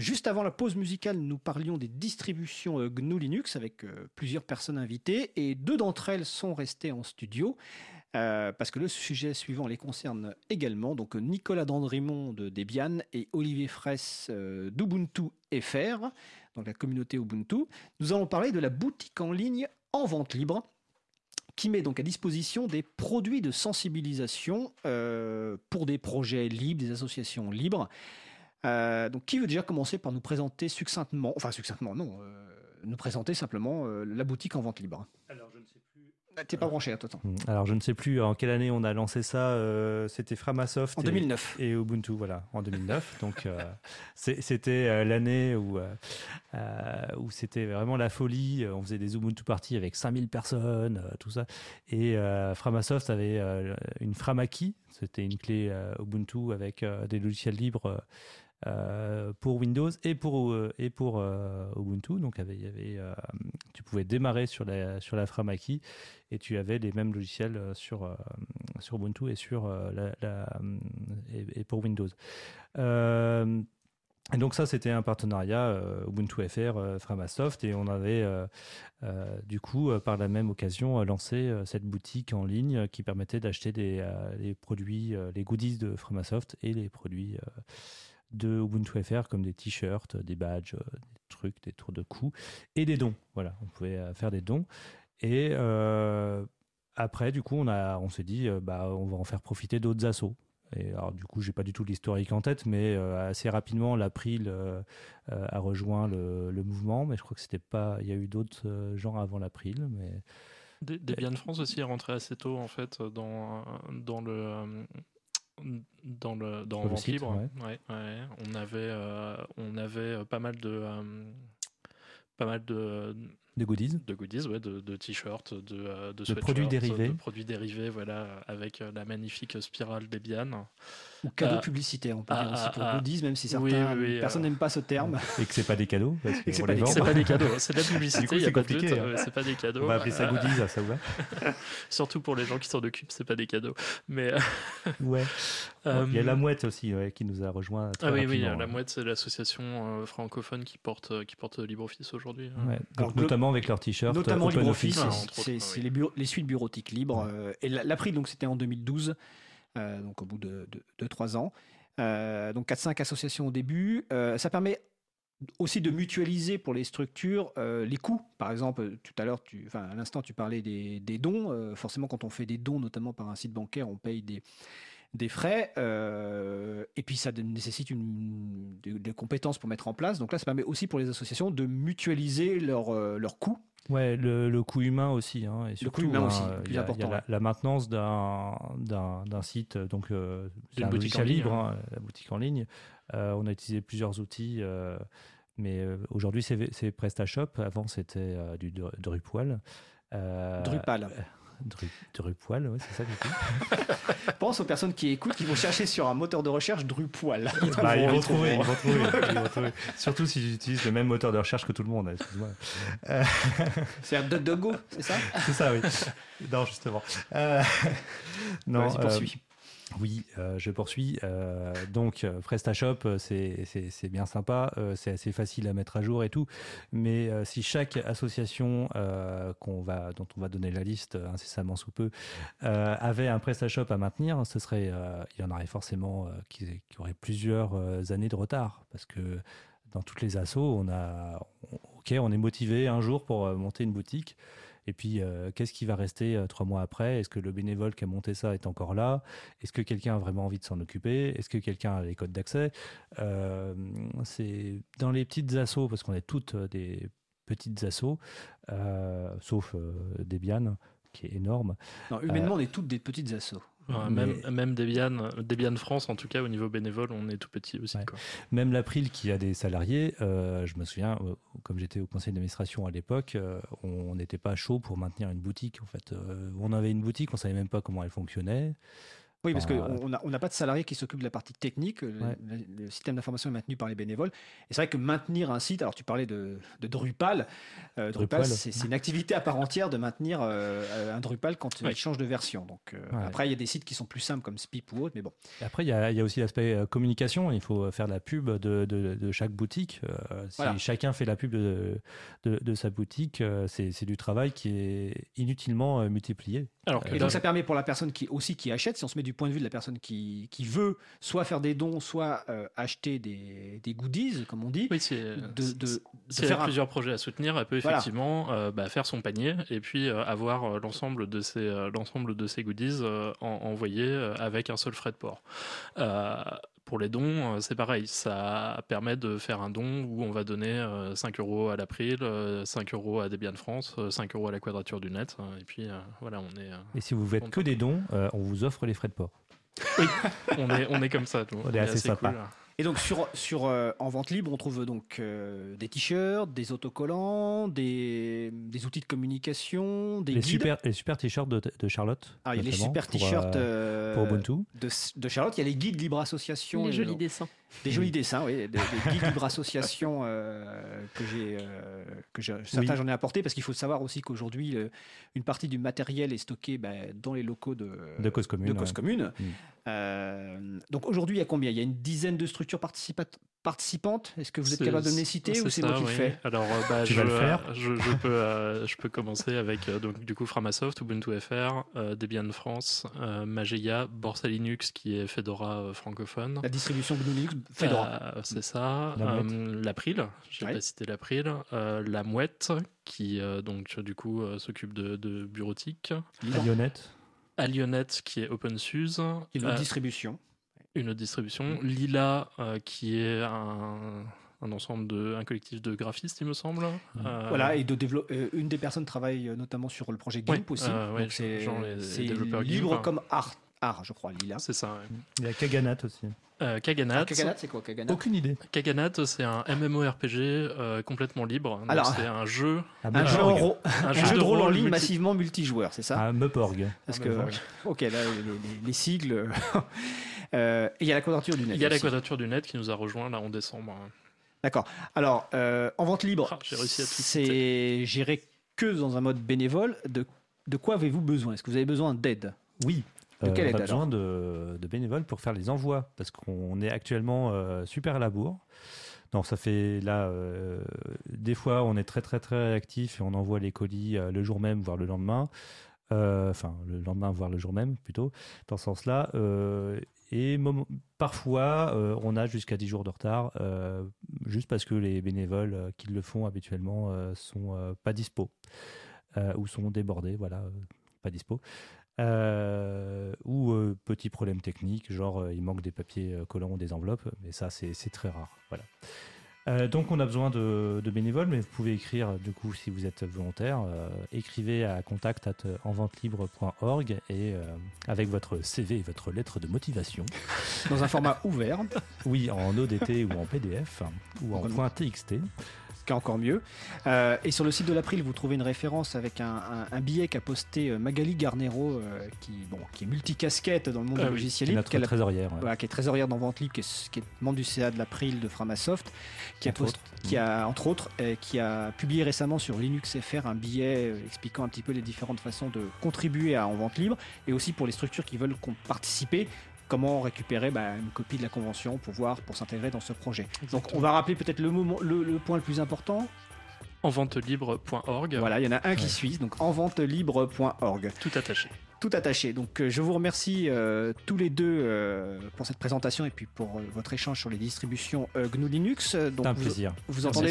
Juste avant la pause musicale, nous parlions des distributions GNU Linux avec plusieurs personnes invitées et deux d'entre elles sont restées en studio. parce que le sujet suivant les concerne également. Donc Nicolas Dandrimont de Debian et Olivier Fraisse d'Ubuntu FR, donc la communauté Ubuntu. Nous allons parler de la boutique en ligne en vente libre qui met donc à disposition des produits de sensibilisation euh, pour des projets libres, des associations libres. Euh, donc, qui veut déjà commencer par nous présenter succinctement, enfin succinctement, non, euh, nous présenter simplement la boutique en vente libre? Alors, je ne sais ah, t'es pas branché à toi. Hmm. Alors je ne sais plus en quelle année on a lancé ça. Euh, c'était Framasoft. En 2009. Et, Ubuntu, voilà, en 2009. Donc euh, c'était euh, l'année où, où c'était vraiment la folie. On faisait des Ubuntu parties avec 5000 personnes, tout ça. Et Framasoft avait une Framaki. C'était une clé Ubuntu avec des logiciels libres euh, pour Windows et pour, euh, et pour euh, Ubuntu. Donc, il y avait, tu pouvais démarrer sur la, sur la Framaki et tu avais les mêmes logiciels sur, sur Ubuntu et, sur, la, et, pour Windows. Donc ça, c'était un partenariat Ubuntu FR, Framasoft, et on avait du coup, par la même occasion, lancé cette boutique en ligne qui permettait d'acheter des les produits, les goodies de Framasoft et les produits de Ubuntu FR comme des t-shirts, des badges, euh, des trucs, des tours de cou et des dons. Voilà, on pouvait euh, faire des dons. Et euh, après, du coup, on, a, on s'est dit, bah, on va en faire profiter d'autres assos. Et alors, du coup, j'ai pas du tout l'historique en tête, mais assez rapidement, l'April a rejoint le, mouvement. Mais je crois que c'était pas. Il y a eu d'autres gens avant l'April, mais. Debian France aussi est rentré assez tôt en fait dans, dans le dans le dans le site, libre. Ouais. Ouais, On avait euh, on avait pas mal de euh, pas mal de de goodies de goodies ouais de, de t-shirts de de, de produits dérivés de produits dérivés voilà avec la magnifique spirale Debian ou cadeaux euh, publicitaires, on peut dire aussi pour goodies, même si certaines personnes n'aiment pas ce terme. Et que c'est pas des cadeaux. Et que c'est pas, pas, des cadeaux, c'est de la publicité, il n'y a pas de doute, hein. c'est pas des cadeaux. On va appeler ça goodies, ça va Surtout pour les gens qui s'en occupent, c'est pas des cadeaux. Mais ouais. Il y a la mouette aussi qui nous a rejoint. ah oui, oui, la mouette, c'est l'association euh, francophone qui porte qui porte LibreOffice aujourd'hui. Hein. notamment avec leur t-shirt. Notamment LibreOffice, c'est les suites bureautiques libres. Euh, et l'April, donc c'était en 2012. Euh, donc au bout de, de, 3 ans. Euh, donc 4-5 associations au début. Euh, ça permet aussi de mutualiser pour les structures les coûts. Par exemple, tout à l'heure, à l'instant, tu parlais des, dons. forcément, quand on fait des dons, notamment par un site bancaire, on paye des, des frais. et puis, ça nécessite une, des, compétences pour mettre en place. Donc là, ça permet aussi pour les associations de mutualiser leurs leurs coûts Ouais, le, coût humain aussi. Hein, et le coût humain aussi, plus important. la, maintenance d'un site, donc euh, un boutique libre, hein, la boutique en ligne. Euh, on a utilisé plusieurs outils, euh, mais aujourd'hui c'est PrestaShop. Avant c'était du Drupal. Drupal. Drupal, oui, c'est ça du coup. Pense aux personnes qui écoutent, qui vont chercher sur un moteur de recherche Drupal. Ils, bah, ils, vont, trouver, ils, vont trouver, Surtout si j'utilise le même moteur de recherche que tout le monde. Euh... C'est un DuckDuckGo, c'est ça? C'est ça, oui. Non, justement. Euh... Non, vas-y, poursuis. Oui, euh, je poursuis. Euh, donc, euh, PrestaShop, c'est bien sympa, c'est assez facile à mettre à jour et tout. Mais si chaque association va, dont on va donner la liste incessamment sous peu avait un PrestaShop à maintenir, ce serait, il y en aurait forcément qui, qui auraient plusieurs années de retard. Parce que dans toutes les assos, on a, ok, on est motivé un jour pour monter une boutique. Et puis, euh, qu'est-ce qui va rester euh, trois mois après? Est-ce que le bénévole qui a monté ça est encore là? Est-ce que quelqu'un a vraiment envie de s'en occuper? Est-ce que quelqu'un a les codes d'accès? Euh, C'est dans les petites assos, parce qu'on est toutes des petites assos, sauf Debian, qui est énorme. Non, humainement, on est toutes des petites assos même, même Debian, Debian France, en tout cas, au niveau bénévole, on est tout petit aussi. Même l'April qui a des salariés, euh, je me souviens, euh, comme j'étais au conseil d'administration à l'époque, euh, on n'était pas chaud pour maintenir une boutique. En fait, on avait une boutique, on savait même pas comment elle fonctionnait. Oui, parce Enfin, qu'on n'a on n'a pas de salarié qui s'occupe de la partie technique. Le, Ouais. le- le système d'information est maintenu par les bénévoles. Et c'est vrai que maintenir un site, alors tu parlais de, de Drupal. euh, Drupal, Drupal. c'est une activité à part entière de maintenir euh, un Drupal quand Ouais. il change de version. Donc, euh, Ouais. Après, il y a des sites qui sont plus simples comme Spip ou autre, mais bon. Et Après, il y, a il y a aussi l'aspect communication. Il faut faire la pub de, de- de chaque boutique. Si Voilà. chacun fait la pub de, de, de sa boutique, c'est du travail qui est inutilement multiplié. Alors, Et donc ça permet pour la personne qui aussi qui achète, si on se met du point de vue de la personne qui, qui veut soit faire des dons, soit euh, acheter des, des goodies, comme on dit, oui, c'est de, faire un- plusieurs projets à soutenir, elle peut Voilà. effectivement euh, bah, faire son panier et puis euh, avoir l'ensemble de ses euh, l'ensemble de goodies en- envoyés avec un seul frais de port. Euh, pour les dons, euh, c'est pareil. Ça permet de faire un don où on va donner euh, 5 euros à l'April, euh, 5 euros à Debian France, euh, 5 euros à la Quadrature du Net. euh, Et puis euh, voilà, on est, euh, Et si vous faites que des dons, euh, on vous offre les frais de port. on est, on est comme ça. nous. On est assez sympa. cool. Et donc sur, sur euh, en vente libre, on trouve donc euh, des t-shirts, des autocollants, des, des outils de communication, des Les guides. super, les super t-shirts de, de Charlotte. Ah, il y a les super t-shirts euh, euh, pour Ubuntu. de, de Charlotte. Il y a les guides libre association. Les et, jolis dessins. Des jolis dessins, oui, des, des guides libre association euh, que j'ai, euh, que j'ai- certains Oui. j'en ai apporté parce qu'il faut savoir aussi qu'aujourd'hui une partie du matériel est stocké ben, dans les locaux de, De cause commune. de cause ouais. commune. Mm. Euh, donc aujourd'hui, il y a combien? Il y a une dizaine de structures participa- participantes? Est-ce que vous êtes capable de me les citer ou c'est moi qui le oui. fais? Alors, euh, bah, Tu je, vas le faire? je, je peux, euh, je peux commencer avec euh, donc, du coup Framasoft, Ubuntu FR, euh, Debian France, euh, Mageia, Borsa Linux qui est Fedora euh, francophone. La distribution GNU Linux Fedora. Euh, c'est ça. La Euh, L'April, j'ai Ouais. pas cité l'April. Euh, la Mouette, qui euh, donc du coup euh, s'occupe de, de bureautique. Libre. Alionet, qui est OpenSUSE. Une Euh, distribution. une autre distribution. Lila, euh, qui est un, un ensemble de, un collectif de graphistes, il me semble. Euh, Voilà, et de dévelop- euh, une des personnes travaille euh, notamment sur le projet Ouais, GIMP aussi. euh, ouais, Donc c'est libre GIMP. comme art, art, je crois, Lila. C'est ça. ouais. Il y a Kaganat aussi. Euh, Kaganat. Ah, Kaganat, c'est quoi Kaganat Aucune idée. Kaganat, c'est un MMORPG euh, complètement libre. Donc, Alors- c'est un jeu, Un, jeu, en ro- un un jeu de rôle en ligne multi- massivement multijoueur, c'est ça? Ah, Meporg. Parce que, ok, là, les, les- les sigles. Euh, il y a la quadrature du net. Il y a la quadrature du net qui nous a rejoint là en décembre. D'accord. Alors, euh, en vente libre, Ah, j'ai réussi à tout c'est géré que dans un mode bénévole. De, de quoi avez-vous besoin? Est-ce que vous avez besoin d'aide? Oui. Euh, quelle on a besoin de, de bénévoles pour faire les envois parce qu'on est actuellement euh, super à la bourre. Donc ça fait là, euh, des fois on est très très très réactif et on envoie les colis euh, le jour même, voire le lendemain. Euh, Enfin, le lendemain, voire le jour même plutôt, dans ce sens-là. Et parfois, on a jusqu'à 10 jours de retard, juste parce que les bénévoles qui le font habituellement sont pas dispo ou sont débordés, voilà, pas dispo. Euh, ou euh, petit problème technique, genre euh, il manque des papiers euh, collants ou des enveloppes, mais ça c'est très rare. Voilà. Donc on a besoin de, de bénévoles, mais vous pouvez écrire du coup si vous êtes volontaire, écrivez à contact at enventelibre.org et avec votre CV et votre lettre de motivation, Dans un format ouvert, oui en ODT ou en PDF ou en .txt. qui est encore mieux. Euh, et sur le site de l'April, vous trouvez une référence avec un, un- un billet qu'a posté euh, Magali Garnero, euh, qui, bon, qui est multicasquette dans le monde Ah du logiciel libre, qu'elle a- trésorière. ouais. voilà, qui est trésorière dans Vente Libre, qui est, qui est membre du CA de l'April de Framasoft, qui a, post- qui a entre autres, euh, qui a publié récemment sur Linux FR un billet expliquant un petit peu les différentes façons de contribuer à En Vente Libre, et aussi pour les structures qui veulent participer, comment récupérer bah, une copie de la convention pour voir, pour s'intégrer dans ce projet. Donc on va rappeler peut-être le, moment- le, le point le plus important. Enventelibre.org, Voilà, il y en a un qui Ouais. suit, donc enventelibre.org. tout attaché. Tout attaché. Donc euh, je vous remercie euh, tous les deux euh, pour cette présentation et puis pour euh, votre échange sur les distributions euh, GNU Linux. Donc un vous- plaisir. vous entendez